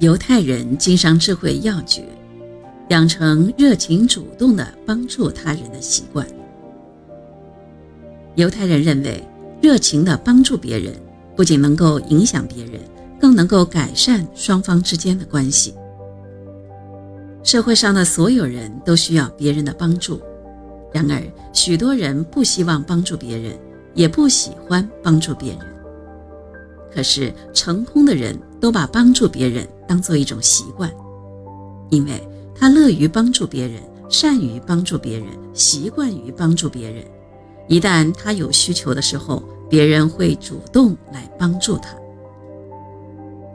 犹太人经商智慧要诀：养成热情主动的帮助他人的习惯。犹太人认为，热情的帮助别人不仅能够影响别人，更能够改善双方之间的关系。社会上的所有人都需要别人的帮助，然而许多人不希望帮助别人，也不喜欢帮助别人。可是成功的人都把帮助别人当做一种习惯，因为他乐于帮助别人，善于帮助别人，习惯于帮助别人。一旦他有需求的时候，别人会主动来帮助他。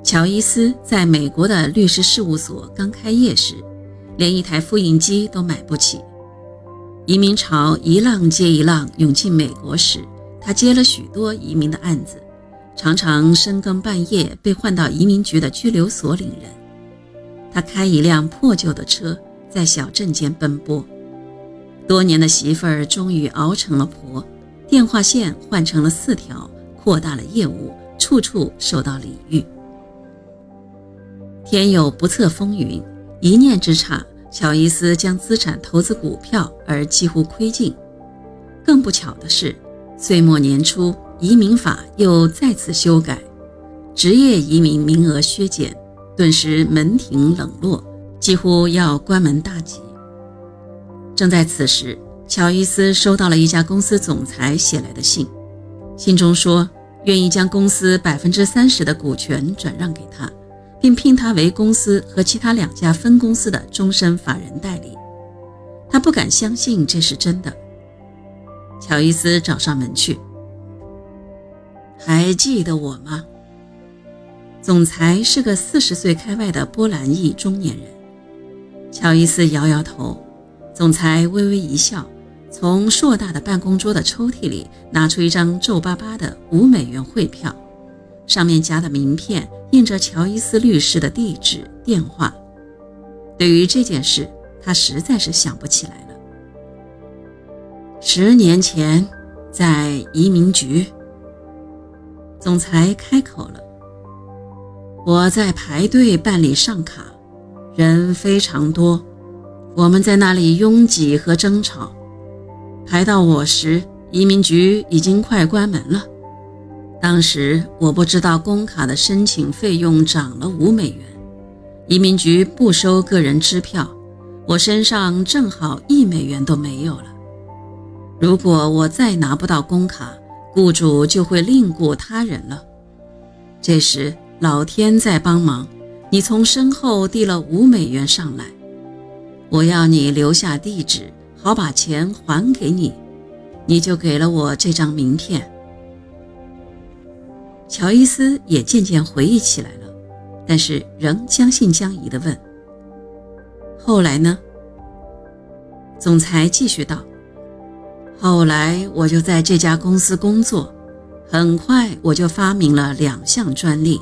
乔伊斯在美国的律师事务所刚开业时，连一台复印机都买不起。移民潮一浪接一浪涌进美国时，他接了许多移民的案子，常常深更半夜被换到移民局的拘留所领人。他开一辆破旧的车，在小镇间奔波。多年的媳妇儿终于熬成了婆，电话线换成了四条，扩大了业务，处处受到礼遇。天有不测风云，一念之差，乔伊斯将资产投资股票而几乎亏尽。更不巧的是，岁末年初，移民法又再次修改，职业移民名额削减，顿时门庭冷落，几乎要关门大吉。正在此时，乔伊斯收到了一家公司总裁写来的信，信中说愿意将公司百分之三十的股权转让给他，并聘他为公司和其他两家分公司的终身法人代理。他不敢相信这是真的。乔伊斯找上门去，还记得我吗？总裁是个四十岁开外的波兰裔中年人。乔伊斯摇摇头。总裁微微一笑，从硕大的办公桌的抽屉里拿出一张皱巴巴的五美元汇票，上面夹的名片印着乔伊斯律师的地址、电话。对于这件事，他实在是想不起来了。十年前，在移民局，总裁开口了：“我在排队办理上卡，人非常多。”我们在那里拥挤和争吵，排到我时，移民局已经快关门了。当时我不知道工卡的申请费用涨了五美元，移民局不收个人支票，我身上正好一美元都没有了。如果我再拿不到工卡，雇主就会另雇他人了。这时老天在帮忙，你从身后递了五美元上来。我要你留下地址，好把钱还给你。你就给了我这张名片。乔伊斯也渐渐回忆起来了，但是仍将信将疑地问：“后来呢？”总裁继续道：“后来我就在这家公司工作，很快我就发明了两项专利。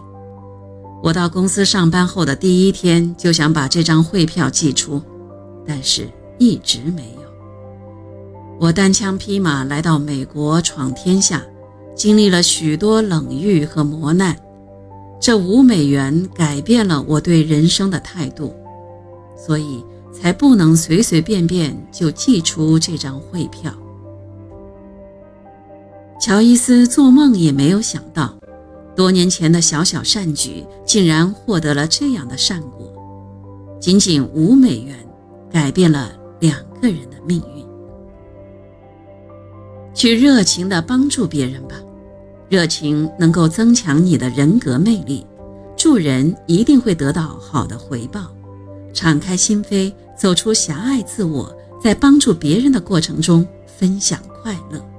我到公司上班后的第一天就想把这张汇票寄出。”但是一直没有。我单枪匹马来到美国闯天下，经历了许多冷遇和磨难。这五美元改变了我对人生的态度，所以才不能随随便便就寄出这张汇票。乔伊斯做梦也没有想到，多年前的小小善举竟然获得了这样的善果，仅仅五美元。改变了两个人的命运。去热情地帮助别人吧，热情能够增强你的人格魅力。助人一定会得到好的回报。敞开心扉，走出狭隘自我，在帮助别人的过程中分享快乐。